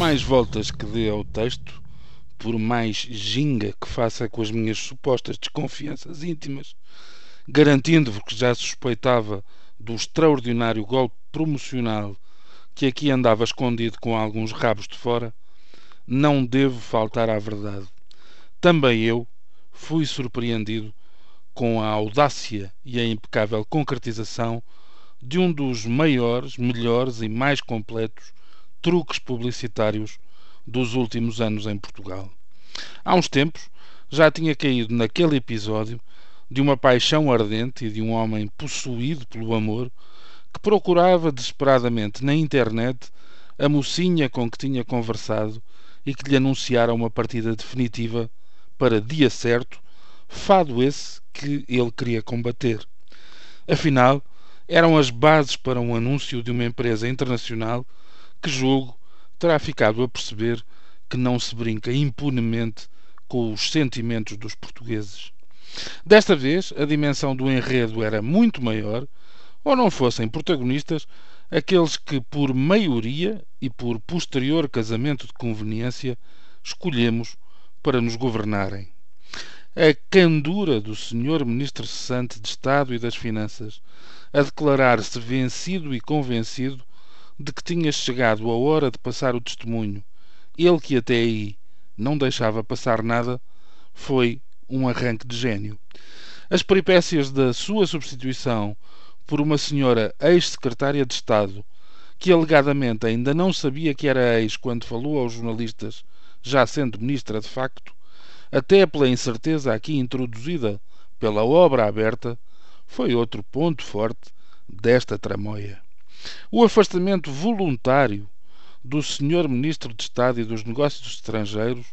mais voltas que dê ao texto, por mais ginga que faça com as minhas supostas desconfianças íntimas, garantindo-vos que já suspeitava do extraordinário golpe promocional que aqui andava escondido com alguns rabos de fora, não devo faltar à verdade. Também eu fui surpreendido com a audácia e a impecável concretização de um dos maiores, melhores e mais completos truques publicitários dos últimos anos em Portugal. Há uns tempos já tinha caído naquele episódio de uma paixão ardente e de um homem possuído pelo amor que procurava desesperadamente na internet a mocinha com que tinha conversado e que lhe anunciara uma partida definitiva para dia certo, fado esse que ele queria combater. Afinal, eram as bases para um anúncio de uma empresa internacional que julgo terá ficado a perceber que não se brinca impunemente com os sentimentos dos portugueses. Desta vez, a dimensão do enredo era muito maior, ou não fossem protagonistas aqueles que, por maioria e por posterior casamento de conveniência, escolhemos para nos governarem. A candura do Sr. Ministro Cessante de Estado e das Finanças a declarar-se vencido e convencido de que tinha chegado a hora de passar o testemunho, ele que até aí não deixava passar nada, foi um arranque de gênio. As peripécias da sua substituição por uma senhora ex-secretária de Estado, que alegadamente ainda não sabia que era ex quando falou aos jornalistas, já sendo ministra de facto, até pela incerteza aqui introduzida pela obra aberta, foi outro ponto forte desta tramóia. O afastamento voluntário do Sr. Ministro de Estado e dos Negócios Estrangeiros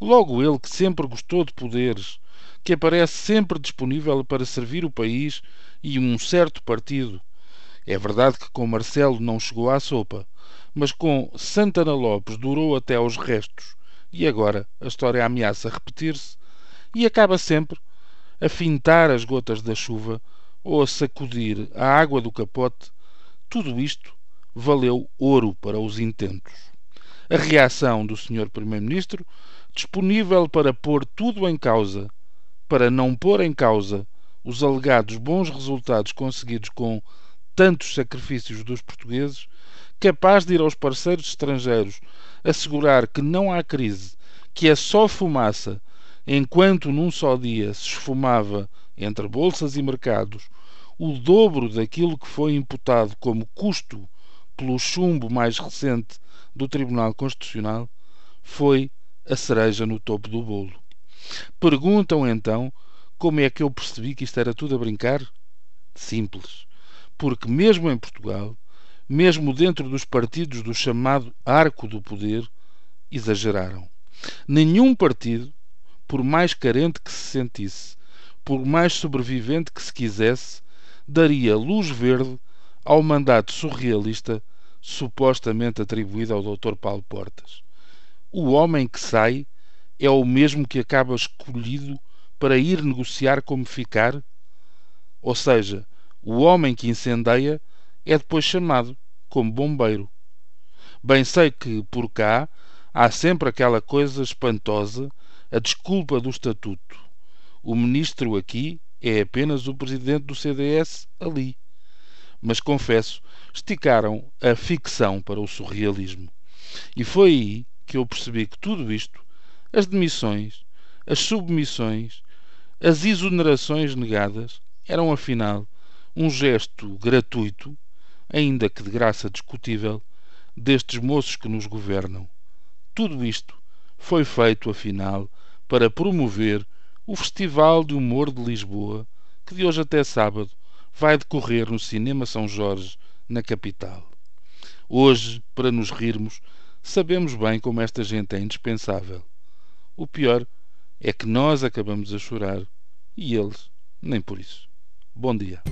Logo ele, que sempre gostou de poderes, que aparece sempre disponível para servir o país e um certo partido. É verdade que com Marcelo não chegou à sopa, mas com Santana Lopes durou até aos restos. E agora a história ameaça repetir-se e acaba sempre a fintar as gotas da chuva ou a sacudir a água do capote. Tudo isto valeu ouro para os intentos. A reação do Sr. Primeiro-Ministro disponível para pôr tudo em causa, para não pôr em causa os alegados bons resultados conseguidos com tantos sacrifícios dos portugueses, capaz de ir aos parceiros estrangeiros assegurar que não há crise, que é só fumaça, enquanto num só dia se esfumava entre bolsas e mercados o dobro daquilo que foi imputado como custo pelo chumbo mais recente do Tribunal Constitucional, foi a cereja no topo do bolo. Perguntam então como é que eu percebi que isto era tudo a brincar? Simples. Porque mesmo em Portugal, mesmo dentro dos partidos do chamado arco do poder, exageraram. Nenhum partido, por mais carente que se sentisse, por mais sobrevivente que se quisesse, daria luz verde ao mandato surrealista supostamente atribuído ao Dr. Paulo Portas o homem que sai é o mesmo que acaba escolhido para ir negociar como ficar? Ou seja, o homem que incendeia é depois chamado como bombeiro. Bem sei que por cá há sempre aquela coisa espantosa, a desculpa do estatuto. O ministro aqui é apenas o presidente do CDS ali. Mas confesso, esticaram a ficção para o surrealismo. E foi aí que eu percebi que tudo isto, as demissões, as submissões, as exonerações negadas, eram afinal um gesto gratuito, ainda que de graça discutível, destes moços que nos governam. Tudo isto foi feito, afinal, para promover o Festival de Humor de Lisboa, que de hoje até sábado vai decorrer no Cinema São Jorge, na capital. Hoje, para nos rirmos, Sabemos bem como esta gente é indispensável. O pior é que nós acabamos a chorar e eles nem por isso. Bom dia.